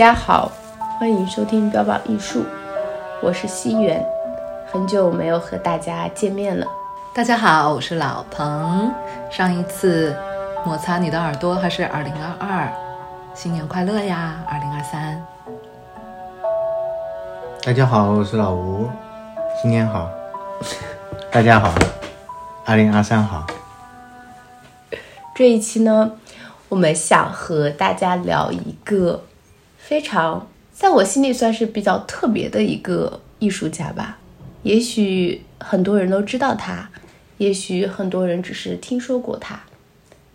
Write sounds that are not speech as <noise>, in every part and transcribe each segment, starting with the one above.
家好，欢迎收听标榜艺术，我是西元，很久没有和大家见面了。大家好，我是老彭。上一次摩擦你的耳朵还是二零二二，新年快乐呀，二零二三。大家好，我是老吴，新年好。大家好，二零二三好。这一期呢，我们想和大家聊一个非常在我心里算是比较特别的一个艺术家吧。也许很多人都知道他，也许很多人只是听说过他。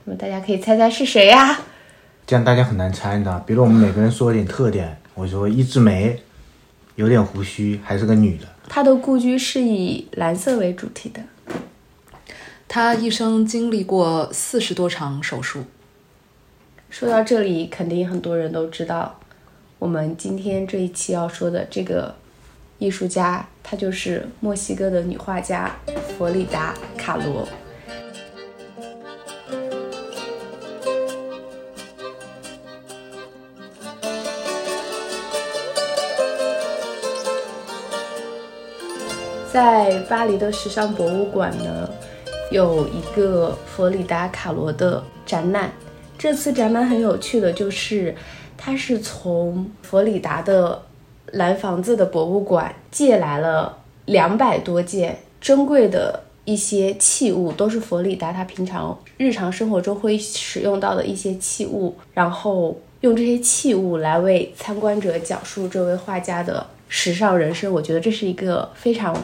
那么大家可以猜猜是谁呀？这样大家很难猜的。比如我们每个人说点特点，我说一枝梅，有点胡须，还是个女的。她的故居是以蓝色为主题的。她一生经历过四十多场手术。说到这里，肯定很多人都知道，我们今天这一期要说的这个艺术家，她就是墨西哥的女画家弗里达·卡罗。在巴黎的时尚博物馆呢，有一个弗里达·卡罗的展览。这次展览很有趣的就是，他是从佛里达的蓝房子的博物馆借来了两百多件珍贵的一些器物，都是佛里达他平常日常生活中会使用到的一些器物，然后用这些器物来为参观者讲述这位画家的时尚人生。我觉得这是一个非常。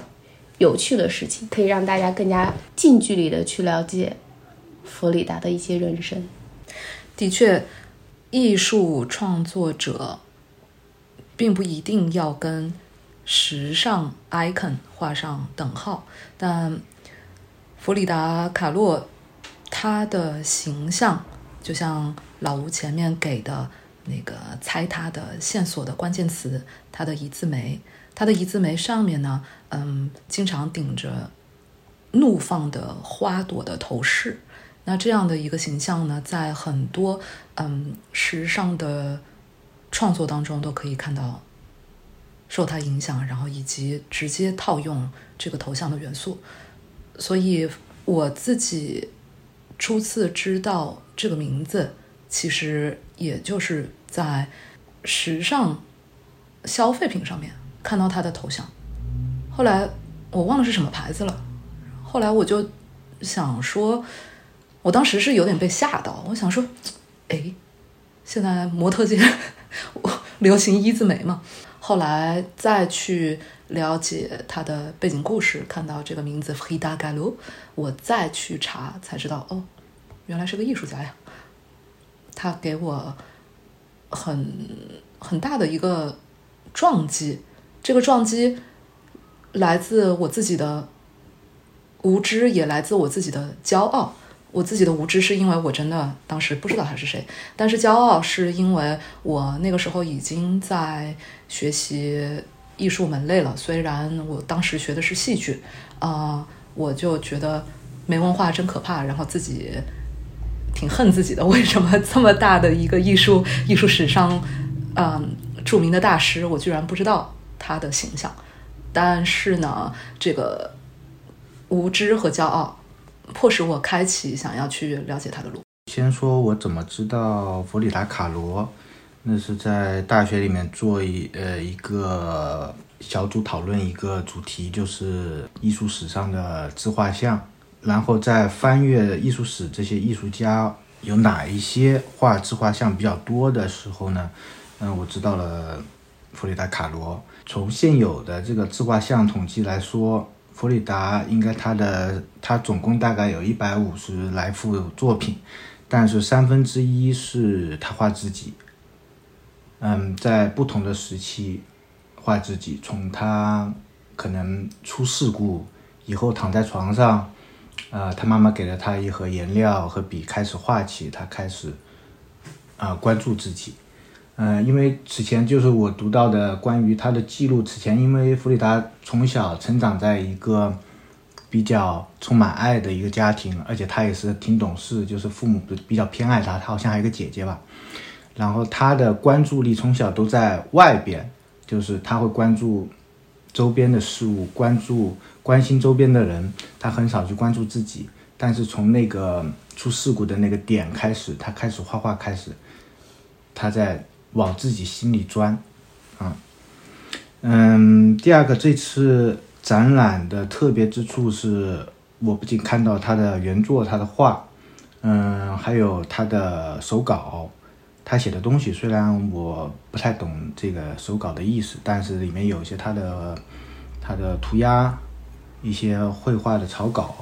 有趣的事情可以让大家更加近距离的去了解佛里达的一些人生。的确，艺术创作者并不一定要跟时尚 icon 画上等号，但弗里达·卡洛他的形象，就像老吴前面给的那个猜他的线索的关键词，他的一字眉。他的一字眉上面呢，嗯，经常顶着怒放的花朵的头饰。那这样的一个形象呢，在很多嗯时尚的创作当中都可以看到受他影响，然后以及直接套用这个头像的元素。所以我自己初次知道这个名字，其实也就是在时尚消费品上面。看到他的头像，后来我忘了是什么牌子了。后来我就想说，我当时是有点被吓到。我想说，哎，现在模特界 <laughs> 流行一字眉嘛。后来再去了解他的背景故事，看到这个名字 Frida Kahlo，我再去查才知道，哦，原来是个艺术家呀。他给我很很大的一个撞击。这个撞击来自我自己的无知，也来自我自己的骄傲。我自己的无知是因为我真的当时不知道他是谁，但是骄傲是因为我那个时候已经在学习艺术门类了。虽然我当时学的是戏剧，啊，我就觉得没文化真可怕，然后自己挺恨自己的。为什么 <laughs> 这么大的一个艺术艺术史上，嗯，著名的大师，我居然不知道？他的形象，但是呢，这个无知和骄傲迫使我开启想要去了解他的路。先说我怎么知道弗里达·卡罗，那是在大学里面做一呃一个小组讨论一个主题，就是艺术史上的自画像，然后在翻阅艺术史这些艺术家有哪一些画自画像比较多的时候呢，嗯，我知道了弗里达·卡罗。从现有的这个自画像统计来说，弗里达应该他的他总共大概有一百五十来幅作品，但是三分之一是他画自己。嗯，在不同的时期画自己，从他可能出事故以后躺在床上，呃，他妈妈给了他一盒颜料和笔，开始画起，他开始啊关注自己。嗯，因为此前就是我读到的关于他的记录。此前，因为弗里达从小成长在一个比较充满爱的一个家庭，而且他也是挺懂事，就是父母比较偏爱他。他好像还有个姐姐吧。然后他的关注力从小都在外边，就是他会关注周边的事物，关注关心周边的人，他很少去关注自己。但是从那个出事故的那个点开始，他开始画画，开始他在往自己心里钻，啊，嗯，第二个这次展览的特别之处是，我不仅看到他的原作，他的画，嗯，还有他的手稿。他写的东西虽然我不太懂这个手稿的意思，但是里面有一些他的他的涂鸦，一些绘画的草稿。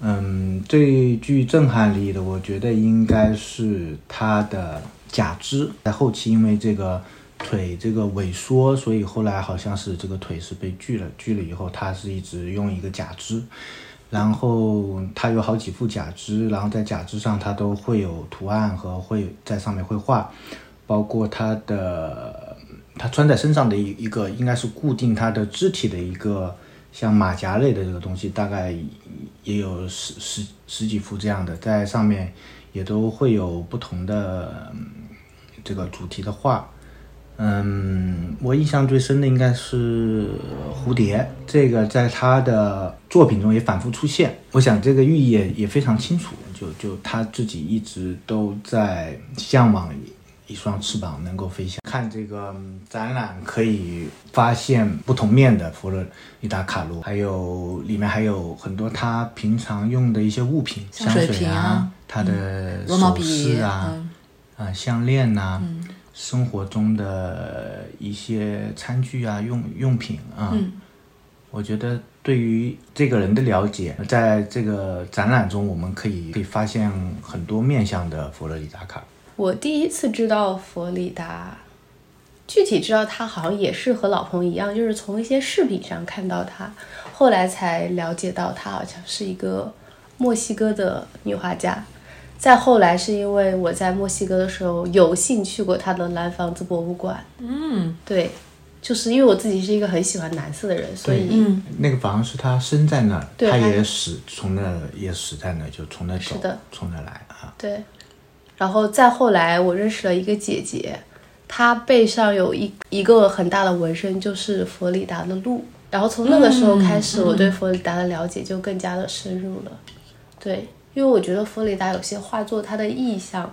嗯，最具震撼力的，我觉得应该是他的假肢。在后期，因为这个腿这个萎缩，所以后来好像是这个腿是被锯了。锯了以后，他是一直用一个假肢。然后他有好几副假肢，然后在假肢上他都会有图案和会在上面绘画，包括他的他穿在身上的一一个应该是固定他的肢体的一个像马甲类的这个东西，大概也有十十十几副这样的，在上面也都会有不同的这个主题的画。嗯，我印象最深的应该是蝴蝶，这个在他的作品中也反复出现。我想这个寓意也也非常清楚，就就他自己一直都在向往一双翅膀能够飞翔。看这个展览可以发现不同面的佛罗里达卡罗，还有里面还有很多他平常用的一些物品，香水啊，他的首饰啊，啊项链呐。生活中的一些餐具啊、用用品啊，我觉得对于这个人的了解，在这个展览中，我们可以可以发现很多面向的佛罗里达卡。我第一次知道佛罗里达，具体知道他好像也是和老彭一样，就是从一些视频上看到他，后来才了解到他好像是一个墨西哥的女画家。再后来是因为我在墨西哥的时候有幸去过他的蓝房子博物馆。嗯，对，就是因为我自己是一个很喜欢蓝色的人，所以那个房是他生在那儿，他也死从那也死在那，就从那走，从那来啊。对，然后再后来我认识了一个姐姐，她背上有一一个很大的纹身，就是佛里达的鹿。然后从那个时候开始，我对佛里达的了解就更加的深入了。对。因为我觉得佛里达有些画作，他的意象。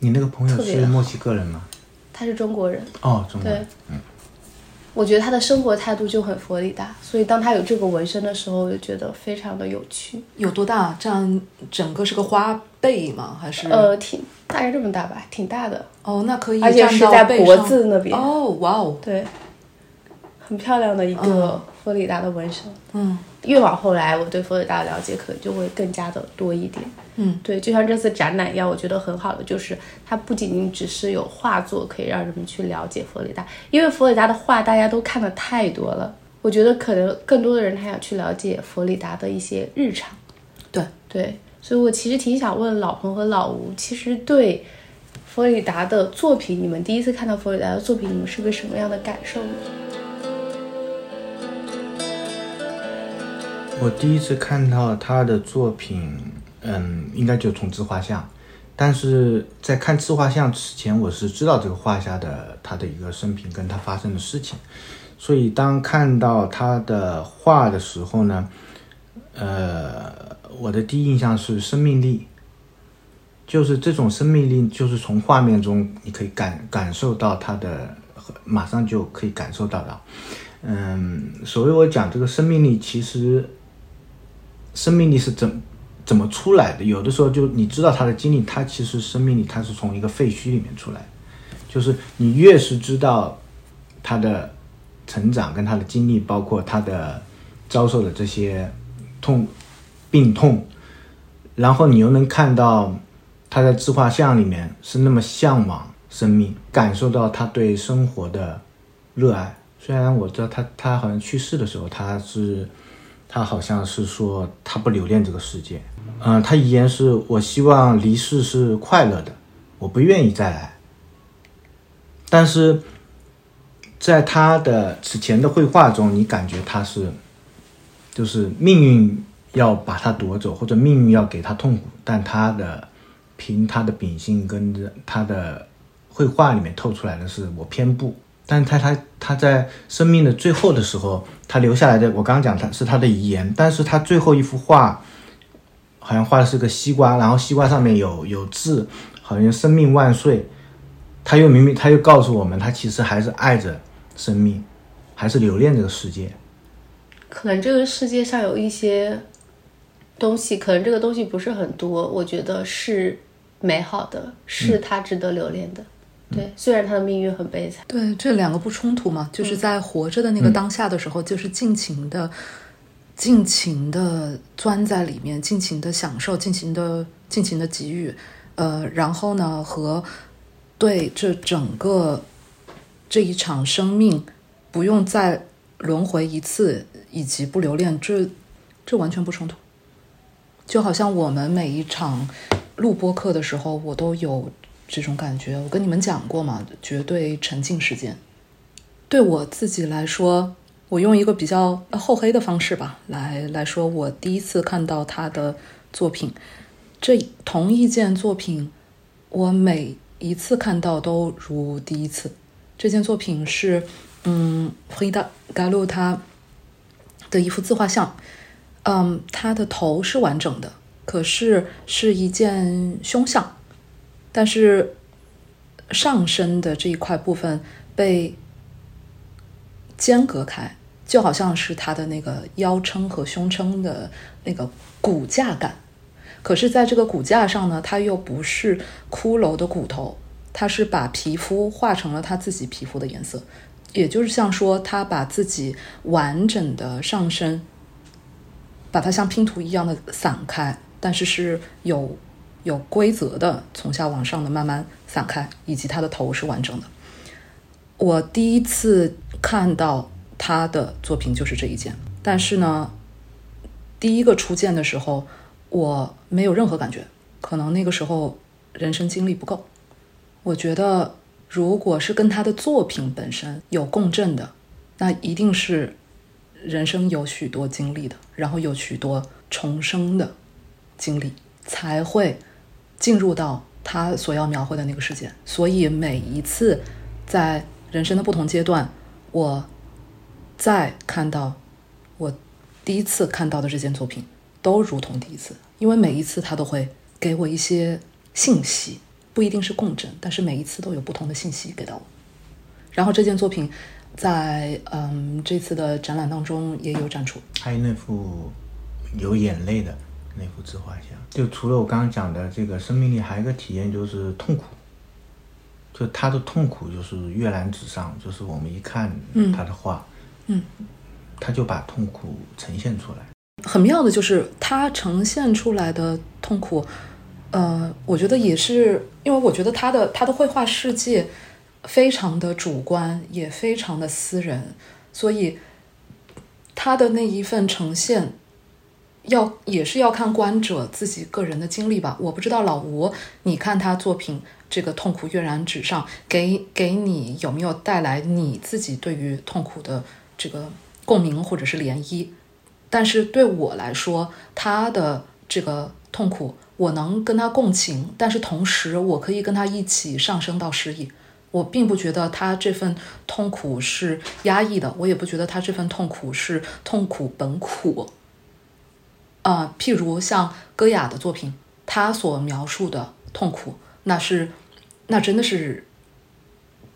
你那个朋友是墨西哥人吗？他是中国人。哦，中国人。嗯。我觉得他的生活态度就很佛里达，所以当他有这个纹身的时候，我就觉得非常的有趣。有多大？这样整个是个花背吗？还是？呃，挺大概这么大吧，挺大的。哦，那可以。而且是在脖子那边。哦，哇哦。对。很漂亮的一个佛里达的纹身。嗯。越往后来，我对佛罗里达的了解可能就会更加的多一点。嗯，对，就像这次展览一样，我觉得很好的就是它不仅仅只是有画作可以让人们去了解佛罗里达，因为佛罗里达的画大家都看的太多了。我觉得可能更多的人他想去了解佛罗里达的一些日常。对对，所以我其实挺想问老彭和老吴，其实对佛罗里达的作品，你们第一次看到佛罗里达的作品，你们是个什么样的感受呢？我第一次看到他的作品，嗯，应该就从自画像，但是在看自画像之前，我是知道这个画家的他的一个生平跟他发生的事情，所以当看到他的画的时候呢，呃，我的第一印象是生命力，就是这种生命力，就是从画面中你可以感感受到他的，马上就可以感受到的，嗯，所谓我讲这个生命力，其实。生命力是怎怎么出来的？有的时候就你知道他的经历，他其实生命力他是从一个废墟里面出来，就是你越是知道他的成长跟他的经历，包括他的遭受的这些痛病痛，然后你又能看到他在自画像里面是那么向往生命，感受到他对生活的热爱。虽然我知道他他好像去世的时候他是。他好像是说他不留恋这个世界，嗯，他遗言是我希望离世是快乐的，我不愿意再来。但是在他的此前的绘画中，你感觉他是，就是命运要把他夺走，或者命运要给他痛苦，但他的凭他的秉性跟着他的绘画里面透出来的是我偏不，但是他他他在生命的最后的时候，他留下来的我刚刚讲他是他的遗言，但是他最后一幅画好像画的是个西瓜，然后西瓜上面有有字，好像生命万岁，他又明明他又告诉我们，他其实还是爱着生命，还是留恋这个世界。可能这个世界上有一些东西，可能这个东西不是很多，我觉得是美好的，是他值得留恋的。对，虽然他的命运很悲惨。对，这两个不冲突嘛，就是在活着的那个当下的时候，就是尽情的、尽情的钻在里面，尽情的享受，尽情的、尽情的给予。呃，然后呢，和对这整个这一场生命不用再轮回一次，以及不留恋，这这完全不冲突。就好像我们每一场录播课的时候，我都有。这种感觉，我跟你们讲过嘛，绝对沉浸时间。对我自己来说，我用一个比较厚黑的方式吧，来来说，我第一次看到他的作品，这同一件作品，我每一次看到都如第一次。这件作品是，嗯，黑达盖洛他的一幅自画像，嗯，他的头是完整的，可是是一件胸像。但是上身的这一块部分被间隔开，就好像是他的那个腰撑和胸撑的那个骨架感。可是，在这个骨架上呢，它又不是骷髅的骨头，它是把皮肤画成了他自己皮肤的颜色，也就是像说，他把自己完整的上身，把它像拼图一样的散开，但是是有。有规则的从下往上的慢慢散开，以及他的头是完整的。我第一次看到他的作品就是这一件，但是呢，第一个初见的时候我没有任何感觉，可能那个时候人生经历不够。我觉得如果是跟他的作品本身有共振的，那一定是人生有许多经历的，然后有许多重生的经历才会。进入到他所要描绘的那个世界，所以每一次在人生的不同阶段，我再看到我第一次看到的这件作品，都如同第一次，因为每一次他都会给我一些信息，不一定是共振，但是每一次都有不同的信息给到我。然后这件作品在嗯这次的展览当中也有展出，还有那幅有眼泪的那幅自画像。就除了我刚刚讲的这个生命力，还有一个体验就是痛苦。就他的痛苦就是跃然纸上，就是我们一看他的画，嗯，他就把痛苦呈现出来。很妙的就是他呈现出来的痛苦，呃，我觉得也是因为我觉得他的他的绘画世界非常的主观，也非常的私人，所以他的那一份呈现。要也是要看观者自己个人的经历吧。我不知道老吴，你看他作品这个痛苦跃然纸上，给给你有没有带来你自己对于痛苦的这个共鸣或者是涟漪？但是对我来说，他的这个痛苦，我能跟他共情，但是同时我可以跟他一起上升到诗意。我并不觉得他这份痛苦是压抑的，我也不觉得他这份痛苦是痛苦本苦。啊，譬如像戈雅的作品，他所描述的痛苦，那是，那真的是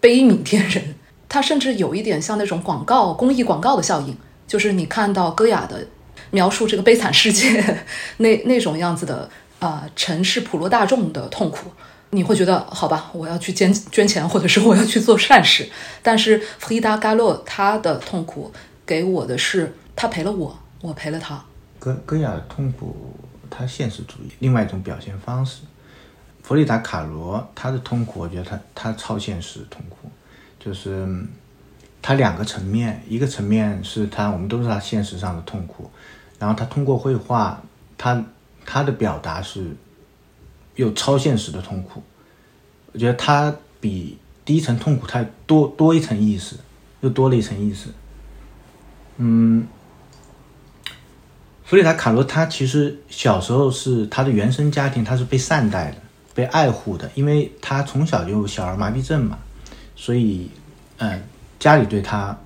悲悯 <laughs> 天人。他甚至有一点像那种广告、公益广告的效应，就是你看到戈雅的描述这个悲惨世界那那种样子的啊，城市普罗大众的痛苦，你会觉得好吧，我要去捐捐钱，或者是我要去做善事。但是弗里达·盖洛他的痛苦给我的是，他陪了我，我陪了他。戈戈雅的痛苦，他现实主义另外一种表现方式。弗里达卡罗他的痛苦，我觉得他他超现实痛苦，就是他两个层面，一个层面是他我们都知道现实上的痛苦，然后他通过绘画，他他的表达是有超现实的痛苦。我觉得他比第一层痛苦他多多一层意思，又多了一层意思。嗯。弗里达·卡罗，他其实小时候是他的原生家庭，他是被善待的，被爱护的，因为他从小就小儿麻痹症嘛，所以，嗯，家里对他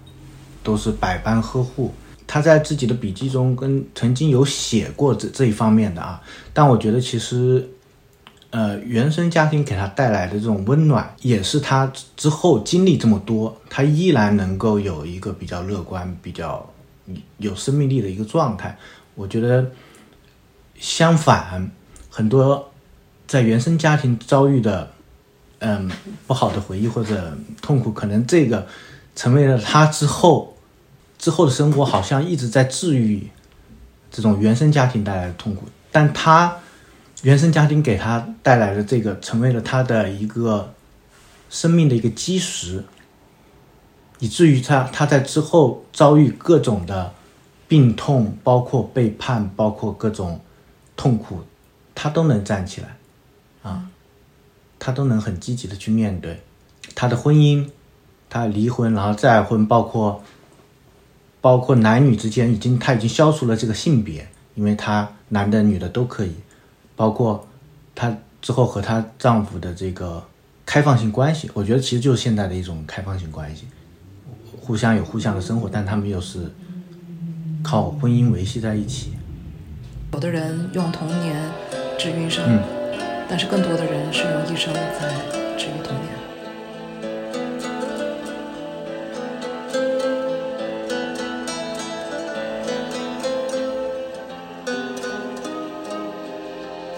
都是百般呵护。他在自己的笔记中跟曾经有写过这这一方面的啊，但我觉得其实，呃，原生家庭给他带来的这种温暖，也是他之后经历这么多，他依然能够有一个比较乐观、比较有生命力的一个状态。我觉得，相反，很多在原生家庭遭遇的，嗯，不好的回忆或者痛苦，可能这个成为了他之后。之后的生活好像一直在治愈这种原生家庭带来的痛苦，但他原生家庭给他带来的这个，成为了他的一个生命的一个基石，以至于他他在之后遭遇各种的病痛，包括背叛，包括各种痛苦，他都能站起来，啊，他都能很积极的去面对他的婚姻，他离婚，然后再婚，包括。包括男女之间，已经他已经消除了这个性别，因为他男的女的都可以。包括她之后和她丈夫的这个开放性关系，我觉得其实就是现在的一种开放性关系，互相有互相的生活，但他们又是靠婚姻维系在一起。有的人用童年治愈一生，但是更多的人是用一生在治愈童年。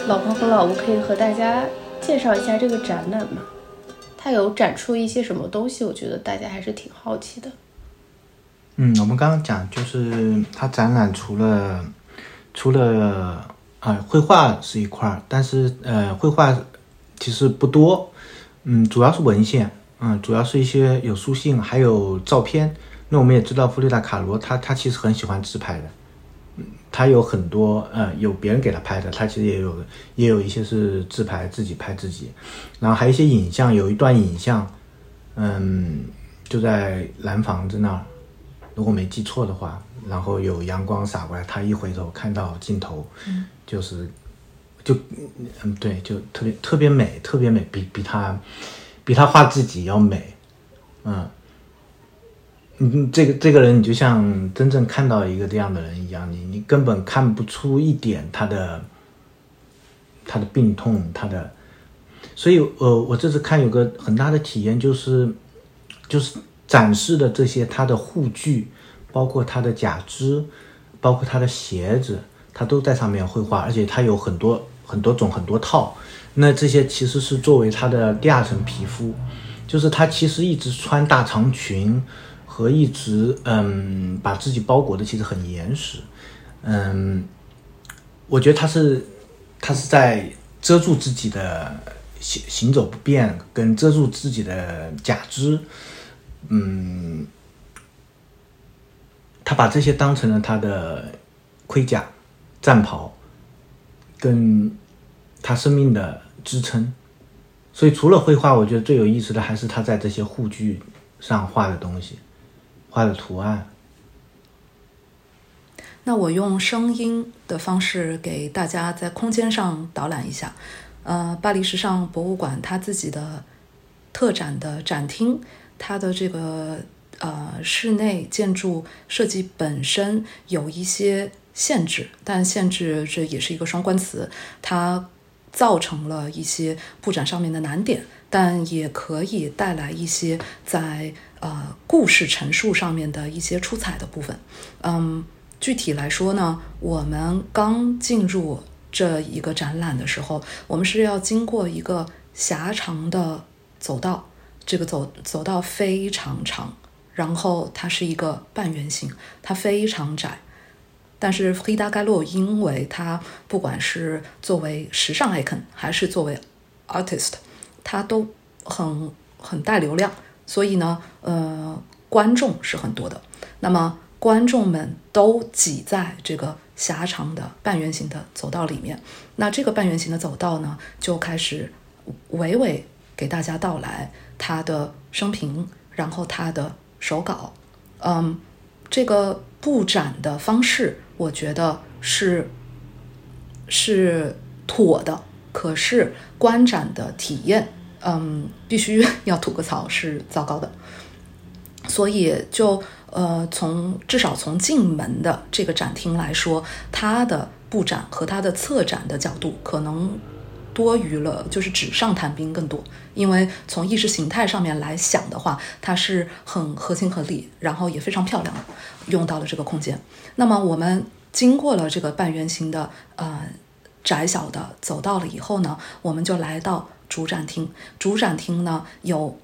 老婆和老吴可以和大家介绍一下这个展览吗？它有展出一些什么东西？我觉得大家还是挺好奇的。嗯，我们刚刚讲就是它展览除了除了啊绘画是一块儿，但是呃绘画其实不多，嗯，主要是文献，嗯，主要是一些有书信，还有照片。那我们也知道弗里达卡罗他他其实很喜欢自拍的。他有很多，呃，有别人给他拍的，他其实也有，也有一些是自拍，自己拍自己，然后还有一些影像，有一段影像，嗯，就在蓝房子那儿，如果没记错的话，然后有阳光洒过来，他一回头看到镜头，就是，就，嗯，对，就特别特别美，特别美，比比他，比他画自己要美，嗯。嗯，这个这个人，你就像真正看到一个这样的人一样，你你根本看不出一点他的他的病痛，他的，所以呃，我这次看有个很大的体验，就是就是展示的这些他的护具，包括他的假肢，包括他的鞋子，他都在上面绘画，而且他有很多很多种很多套，那这些其实是作为他的第二层皮肤，就是他其实一直穿大长裙。和一直嗯把自己包裹的其实很严实，嗯，我觉得他是他是在遮住自己的行行走不便，跟遮住自己的假肢，嗯，他把这些当成了他的盔甲、战袍，跟他生命的支撑。所以除了绘画，我觉得最有意思的还是他在这些护具上画的东西。画的图案。那我用声音的方式给大家在空间上导览一下。呃，巴黎时尚博物馆它自己的特展的展厅，它的这个呃室内建筑设计本身有一些限制，但限制这也是一个双关词，它造成了一些布展上面的难点，但也可以带来一些在。呃，故事陈述上面的一些出彩的部分，嗯，具体来说呢，我们刚进入这一个展览的时候，我们是要经过一个狭长的走道，这个走走道非常长，然后它是一个半圆形，它非常窄，但是黑达盖洛因为它不管是作为时尚 icon 还是作为 artist，它都很很带流量。所以呢，呃，观众是很多的。那么，观众们都挤在这个狭长的半圆形的走道里面。那这个半圆形的走道呢，就开始娓娓给大家道来他的生平，然后他的手稿。嗯，这个布展的方式，我觉得是是妥的。可是观展的体验，嗯，必须要吐个槽是糟糕的。所以就呃，从至少从进门的这个展厅来说，它的布展和它的策展的角度可能多于了，就是纸上谈兵更多。因为从意识形态上面来想的话，它是很合情合理，然后也非常漂亮的，用到了这个空间。那么我们经过了这个半圆形的呃窄小的走道了以后呢，我们就来到主展厅。主展厅呢有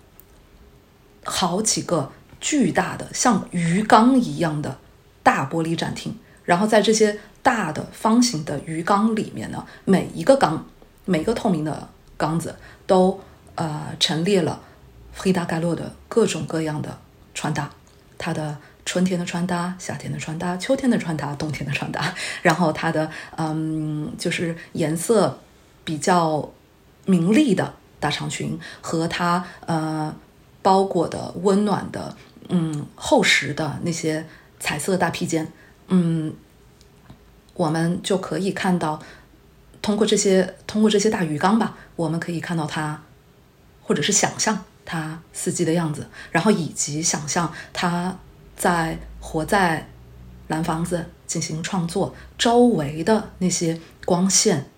好几个。巨大的像鱼缸一样的大玻璃展厅，然后在这些大的方形的鱼缸里面呢，每一个缸，每个透明的缸子都呃陈列了黑达盖洛的各种各样的穿搭，它的春天的穿搭、夏天的穿搭、秋天的穿搭、冬天的穿搭，然后它的嗯就是颜色比较明丽的大长裙和它呃包裹的温暖的。嗯，厚实的那些彩色大披肩，嗯，我们就可以看到，通过这些通过这些大鱼缸吧，我们可以看到它，或者是想象它四季的样子，然后以及想象它在活在蓝房子进行创作周围的那些光线、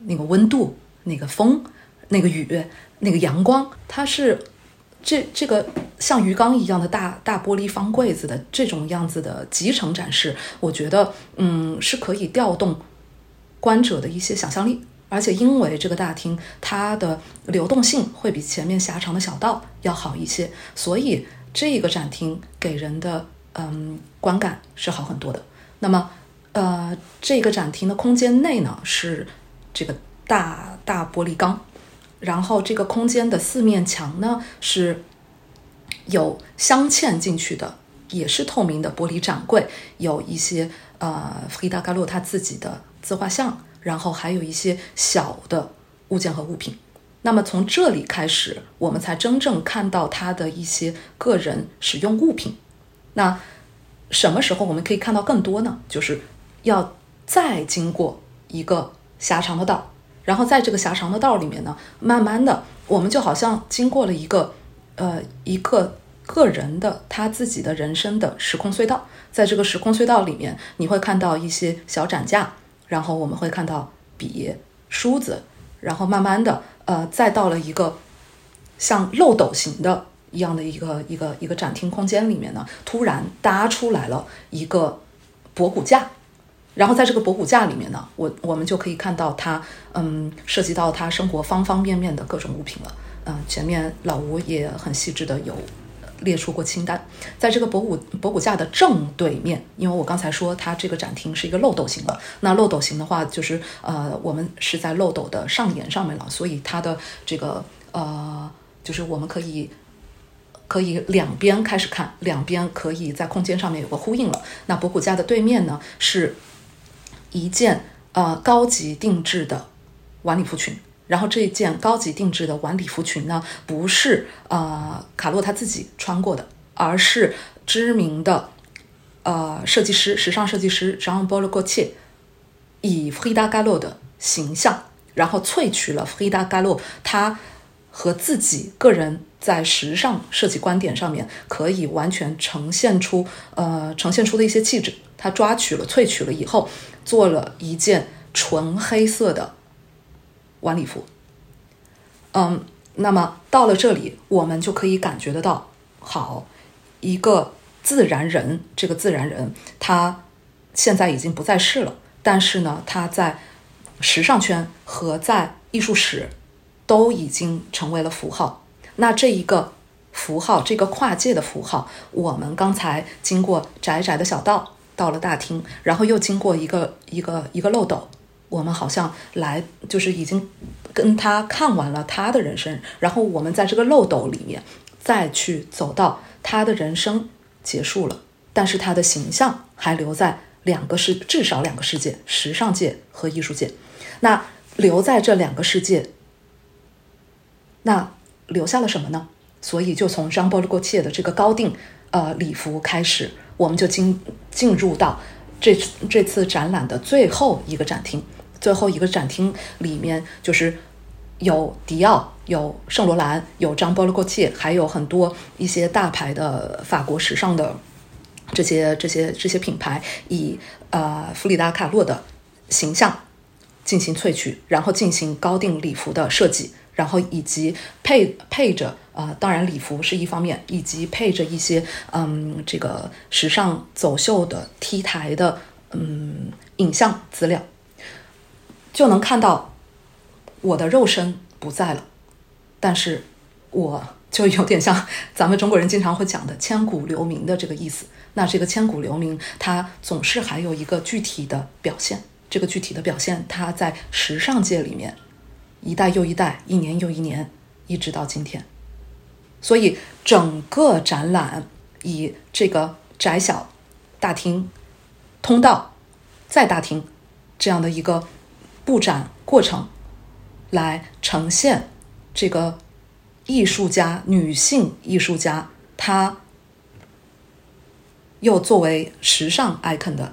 那个温度、那个风、那个雨、那个阳光，它是。这这个像鱼缸一样的大大玻璃方柜子的这种样子的集成展示，我觉得嗯是可以调动观者的一些想象力，而且因为这个大厅它的流动性会比前面狭长的小道要好一些，所以这个展厅给人的嗯观感是好很多的。那么呃这个展厅的空间内呢是这个大大玻璃缸。然后这个空间的四面墙呢是有镶嵌进去的，也是透明的玻璃展柜，有一些呃弗里达·盖洛他自己的自画像，然后还有一些小的物件和物品。那么从这里开始，我们才真正看到他的一些个人使用物品。那什么时候我们可以看到更多呢？就是要再经过一个狭长的道。然后在这个狭长的道里面呢，慢慢的，我们就好像经过了一个，呃，一个个人的他自己的人生的时空隧道。在这个时空隧道里面，你会看到一些小展架，然后我们会看到笔、梳子，然后慢慢的，呃，再到了一个像漏斗形的一样的一个一个一个展厅空间里面呢，突然搭出来了一个博古架。然后在这个博古架里面呢，我我们就可以看到它，嗯，涉及到他生活方方面面的各种物品了。嗯，前面老吴也很细致的有列出过清单。在这个博古博古架的正对面，因为我刚才说它这个展厅是一个漏斗形的，那漏斗形的话，就是呃，我们是在漏斗的上沿上面了，所以它的这个呃，就是我们可以可以两边开始看，两边可以在空间上面有个呼应了。那博古架的对面呢是。一件呃高级定制的晚礼服裙，然后这一件高级定制的晚礼服裙呢，不是呃卡洛他自己穿过的，而是知名的呃设计师、时尚设计师 Jean Paul Gaultier 以 Frida Kahlo 的形象，然后萃取了 Frida Kahlo 他和自己个人在时尚设计观点上面可以完全呈现出呃呈现出的一些气质，他抓取了萃取了以后。做了一件纯黑色的晚礼服，嗯，那么到了这里，我们就可以感觉得到，好，一个自然人，这个自然人，他现在已经不在世了，但是呢，他在时尚圈和在艺术史都已经成为了符号。那这一个符号，这个跨界的符号，我们刚才经过窄窄的小道。到了大厅，然后又经过一个一个一个漏斗，我们好像来就是已经跟他看完了他的人生，然后我们在这个漏斗里面再去走到他的人生结束了，但是他的形象还留在两个世至少两个世界，时尚界和艺术界。那留在这两个世界，那留下了什么呢？所以就从 Jean Paul Gaultier 的这个高定呃礼服开始。我们就进进入到这这次展览的最后一个展厅，最后一个展厅里面就是有迪奥、有圣罗兰、有张波罗过切，还有很多一些大牌的法国时尚的这些这些这些品牌，以呃弗里达卡洛的形象进行萃取，然后进行高定礼服的设计，然后以及配配着呃，当然礼服是一方面，以及配着一些嗯这个时尚走秀的 T 台的嗯影像资料。就能看到我的肉身不在了，但是我就有点像 <laughs> 咱们中国人经常会讲的“千古留名”的这个意思。那这个“千古留名”，它总是还有一个具体的表现。这个具体的表现，它在时尚界里面一代又一代，一年又一年，一直到今天。所以整个展览以这个窄小大厅、通道再大厅这样的一个。布展过程来呈现这个艺术家，女性艺术家，她又作为时尚 icon 的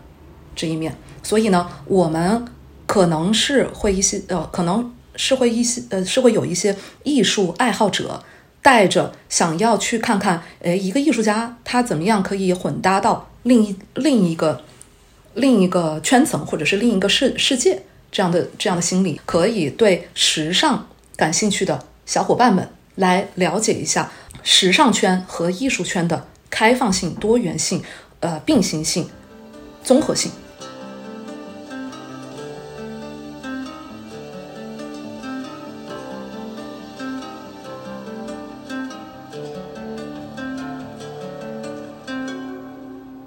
这一面。所以呢，我们可能是会一些呃，可能是会一些呃，是会有一些艺术爱好者带着想要去看看，诶，一个艺术家他怎么样可以混搭到另一另一个另一个圈层，或者是另一个世世界。这样的这样的心理，可以对时尚感兴趣的小伙伴们来了解一下时尚圈和艺术圈的开放性、多元性、呃并行性、综合性。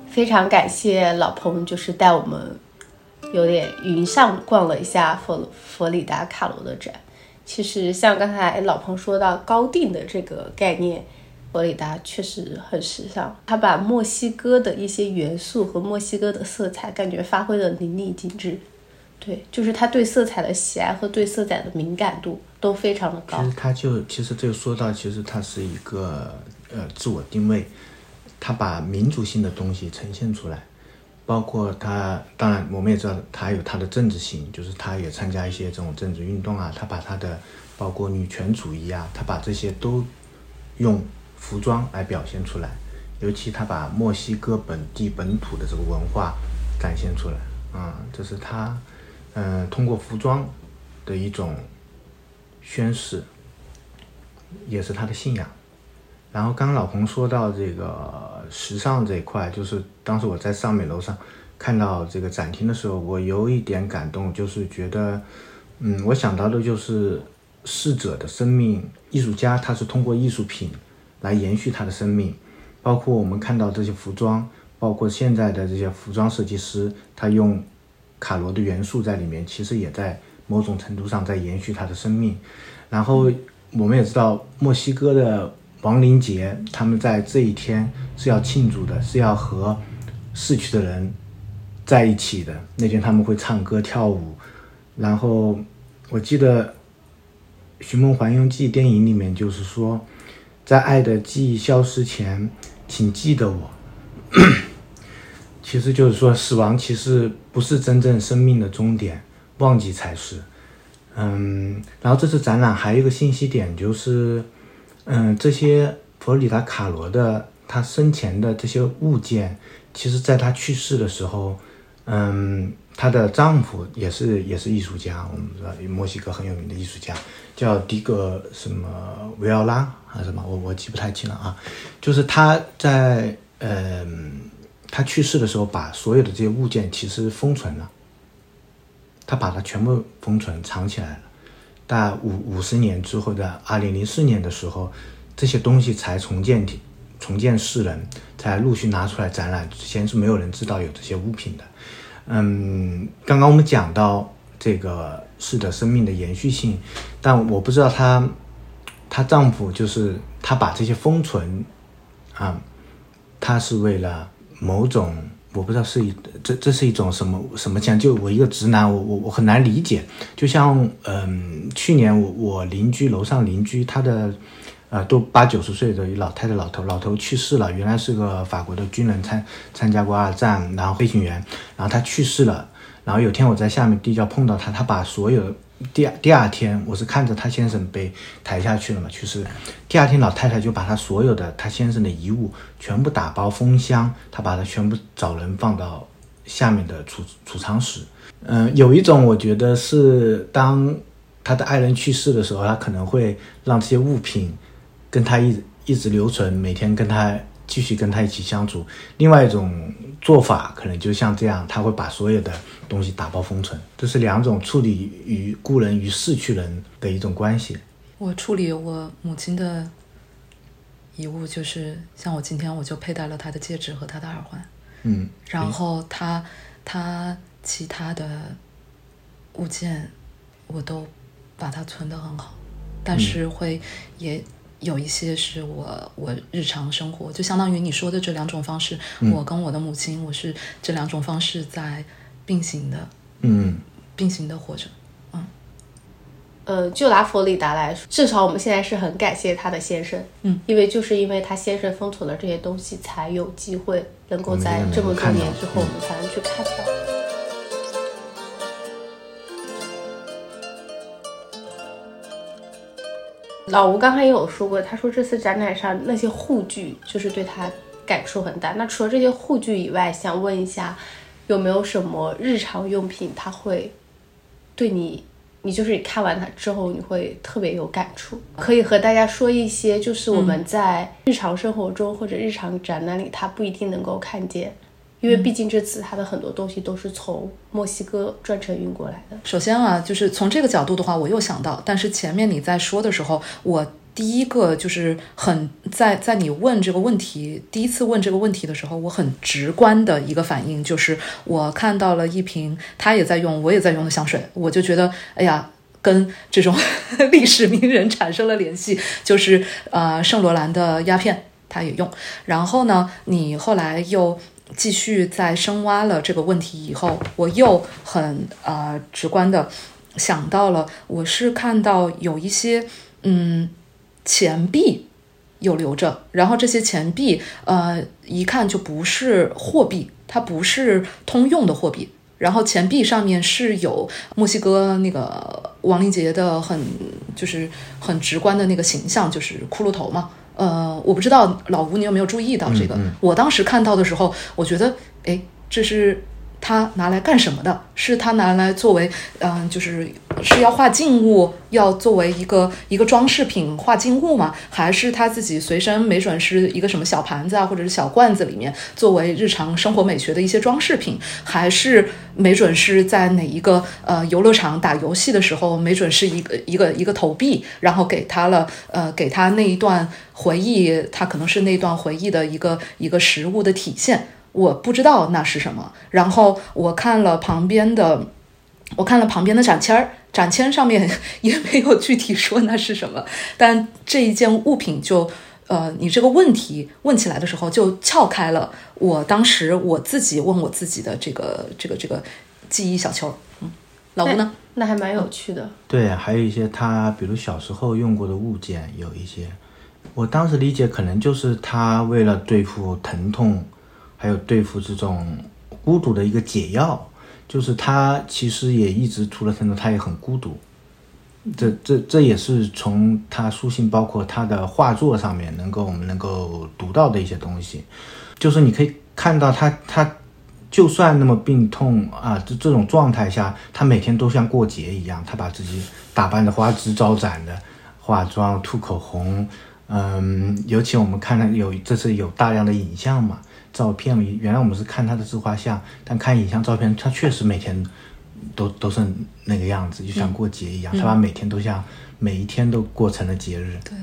非常感谢老彭，就是带我们。有点云上逛了一下佛佛里达卡罗的展，其实像刚才老彭说到高定的这个概念，佛里达确实很时尚。他把墨西哥的一些元素和墨西哥的色彩感觉发挥的淋漓尽致。对，就是他对色彩的喜爱和对色彩的敏感度都非常的高。其实他就其实就说到，其实他是一个呃自我定位，他把民族性的东西呈现出来。包括他，当然我们也知道他有他的政治性，就是他也参加一些这种政治运动啊。他把他的包括女权主义啊，他把这些都用服装来表现出来。尤其他把墨西哥本地本土的这个文化展现出来，啊，这是他嗯通过服装的一种宣示，也是他的信仰。然后刚刚老彭说到这个时尚这一块，就是当时我在上美楼上看到这个展厅的时候，我有一点感动，就是觉得，嗯，我想到的就是逝者的生命，艺术家他是通过艺术品来延续他的生命，包括我们看到这些服装，包括现在的这些服装设计师，他用卡罗的元素在里面，其实也在某种程度上在延续他的生命。然后我们也知道墨西哥的。亡灵节，他们在这一天是要庆祝的，是要和逝去的人在一起的。那天他们会唱歌跳舞。然后我记得《寻梦环游记》电影里面就是说，在爱的记忆消失前，请记得我。其实就是说，死亡其实不是真正生命的终点，忘记才是。嗯，然后这次展览还有一个信息点就是。嗯，这些佛罗里达卡罗的他生前的这些物件，其实在他去世的时候，嗯，她的丈夫也是也是艺术家，我们知道墨西哥很有名的艺术家，叫迪格什么维奥拉还是什么，我我记不太清了啊。就是他在嗯，他去世的时候，把所有的这些物件其实封存了，他把它全部封存藏起来了。大五五十年之后的二零零四年的时候，这些东西才重建体，重建世人，才陆续拿出来展览。之前是没有人知道有这些物品的。嗯，刚刚我们讲到这个是的生命的延续性，但我不知道她，她丈夫就是他把这些封存，啊，他是为了某种。我不知道是一这这是一种什么什么讲？就我一个直男，我我我很难理解。就像嗯，去年我我邻居楼上邻居他的呃，都八九十岁的一老太太，老头，老头去世了。原来是个法国的军人，参参加过二战，然后飞行员，然后他去世了。然后有天我在下面地窖碰到他，他把所有第二第二天，我是看着他先生被抬下去了嘛，去世。第二天老太太就把他所有的他先生的遗物全部打包封箱，他把它全部找人放到下面的储储藏室。嗯，有一种我觉得是当他的爱人去世的时候，他可能会让这些物品。跟他一一直留存，每天跟他继续跟他一起相处。另外一种做法可能就像这样，他会把所有的东西打包封存。这是两种处理与故人与逝去人的一种关系。我处理我母亲的遗物，就是像我今天我就佩戴了她的戒指和她的耳环。嗯，然后她她其他的物件我都把它存得很好，但是会也。有一些是我我日常生活，就相当于你说的这两种方式，我跟我的母亲，我是这两种方式在并行的，嗯，并行的活着，嗯，呃，就拿佛里达来说，至少我们现在是很感谢他的先生，嗯，因为就是因为他先生封存了这些东西，才有机会能够在这么多年之后，我们才能去看到。老吴刚才也有说过，他说这次展览上那些护具就是对他感触很大。那除了这些护具以外，想问一下，有没有什么日常用品，他会对你，你就是你看完它之后，你会特别有感触？可以和大家说一些，就是我们在日常生活中或者日常展览里，他不一定能够看见。因为毕竟这次它的很多东西都是从墨西哥专程运过来的。首先啊，就是从这个角度的话，我又想到，但是前面你在说的时候，我第一个就是很在在你问这个问题，第一次问这个问题的时候，我很直观的一个反应就是，我看到了一瓶他也在用，我也在用的香水，我就觉得，哎呀，跟这种 <laughs> 历史名人产生了联系，就是呃，圣罗兰的鸦片，他也用。然后呢，你后来又。继续在深挖了这个问题以后，我又很呃直观的想到了，我是看到有一些嗯钱币有留着，然后这些钱币呃一看就不是货币，它不是通用的货币，然后钱币上面是有墨西哥那个亡灵节的很就是很直观的那个形象，就是骷髅头嘛。呃，我不知道老吴你有没有注意到这个？我当时看到的时候，我觉得，哎，这是。他拿来干什么的？是他拿来作为，嗯，就是是要画静物，要作为一个一个装饰品画静物吗？还是他自己随身没准是一个什么小盘子啊，或者是小罐子里面作为日常生活美学的一些装饰品？还是没准是在哪一个呃游乐场打游戏的时候，没准是一个一个一个投币，然后给他了呃给他那一段回忆，他可能是那段回忆的一个一个实物的体现。我不知道那是什么，然后我看了旁边的，我看了旁边的展签儿，展签上面 <laughs> 也没有具体说那是什么，但这一件物品就，呃，你这个问题问起来的时候就撬开了我当时我自己问我自己的这个这个这个记忆小球，嗯，老吴呢？那还蛮有趣的。对，还有一些他比如小时候用过的物件，有一些，我当时理解可能就是他为了对付疼痛。还有对付这种孤独的一个解药，就是他其实也一直除了疼痛，他也很孤独。这这这也是从他书信，包括他的画作上面，能够我们能够读到的一些东西。就是你可以看到他，他就算那么病痛啊，这这种状态下，他每天都像过节一样，他把自己打扮的花枝招展的，化妆、涂口红，嗯，尤其我们看到有这次有大量的影像嘛。照片原来我们是看他的自画像，但看影像照片，他确实每天都都是那个样子，就像过节一样。他把每天都像每一天都过成了节日。对，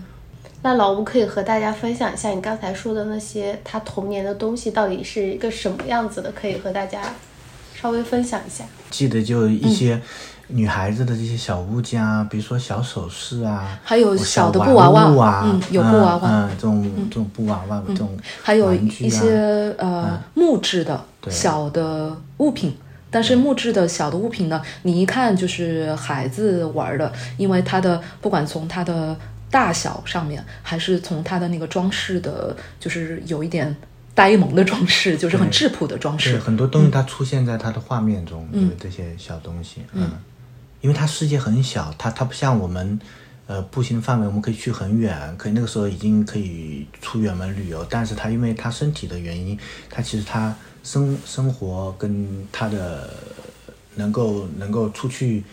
那老吴可以和大家分享一下你刚才说的那些他童年的东西到底是一个什么样子的？可以和大家稍微分享一下。记得就一些。女孩子的这些小物件啊，比如说小首饰啊，还有小的布娃娃啊，嗯，有布娃娃，嗯，这种这种布娃娃这种，还有一些呃木质的小的物品，但是木质的小的物品呢，你一看就是孩子玩的，因为它的不管从它的大小上面，还是从它的那个装饰的，就是有一点呆萌的装饰，就是很质朴的装是饰。很多东西它出现在它的画面中，有这些小东西，嗯，因为它世界很小，它它不像我们，呃，步行范围我们可以去很远，可以那个时候已经可以出远门旅游，但是它因为它身体的原因，它其实它生生活跟它的能够能够出去。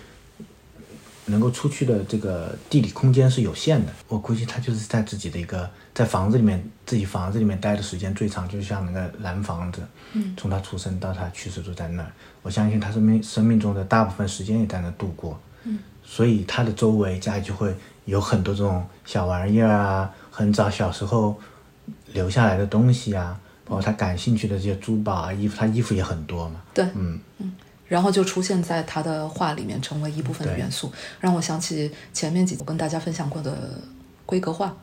能够出去的这个地理空间是有限的，我估计他就是在自己的一个在房子里面，自己房子里面待的时间最长，就像那个蓝房子，嗯，从他出生到他去世都在那儿。我相信他生命生命中的大部分时间也在那度过，嗯，所以他的周围家里就会有很多这种小玩意儿啊，很早小时候留下来的东西啊，包括他感兴趣的这些珠宝啊、衣服，他衣服也很多嘛，对，嗯。嗯，然后就出现在他的画里面，成为一部分的元素，让我想起前面几我跟大家分享过的规格画。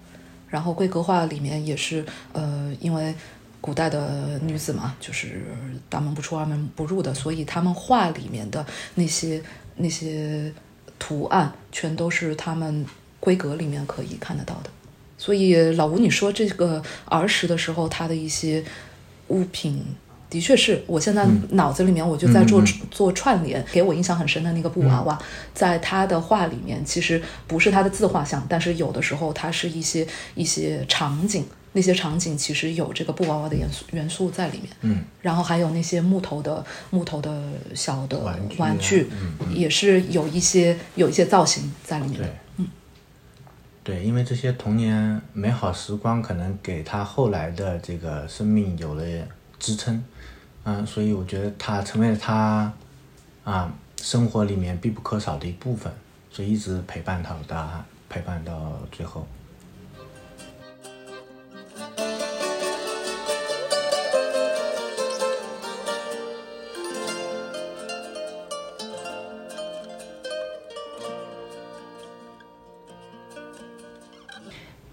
然后规格画里面也是，呃，因为古代的女子嘛，就是大门不出二门不入的，所以他们画里面的那些那些图案，全都是他们规格里面可以看得到的。所以老吴，你说这个儿时的时候，他的一些物品。的确是我现在脑子里面我就在做、做串联，给我印象很深的那个布娃娃，在他的画里面其实不是他的自画像，但是有的时候它是一些一些场景，那些场景其实有这个布娃娃的元素元素在里面。嗯，然后还有那些木头的木头的小的玩具啊玩具，嗯也是有一些有一些造型在里面的对。，对，因为这些童年美好时光可能给他后来的这个生命有了支撑，嗯，所以我觉得他成为了他啊生活里面必不可少的一部分，所以一直陪伴他到陪伴到最后。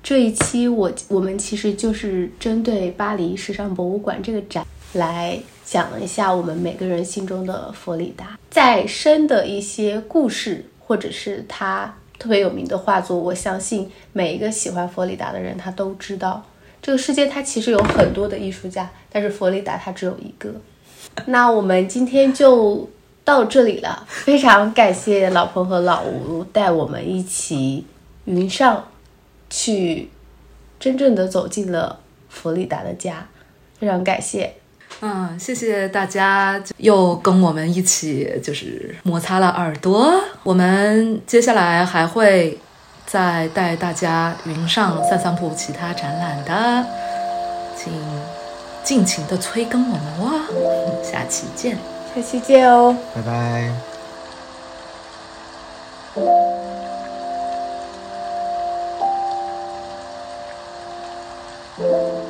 这一期我我们其实就是针对巴黎时尚博物馆这个展来讲一下我们每个人心中的佛里达，再深的一些故事，或者是他特别有名的画作，我相信每一个喜欢佛里达的人他都知道，这个世界它其实有很多的艺术家，但是佛里达他只有一个。<laughs> 那我们今天就到这里了，非常感谢老彭和老吴带我们一起云上去真正的走进了弗里达的家，非常感谢。嗯，谢谢大家又跟我们一起就是摩擦了耳朵。我们接下来还会再带大家云上散散步其他展览的，请尽情的催更我们哇！下期见。下期见哦。拜拜。Música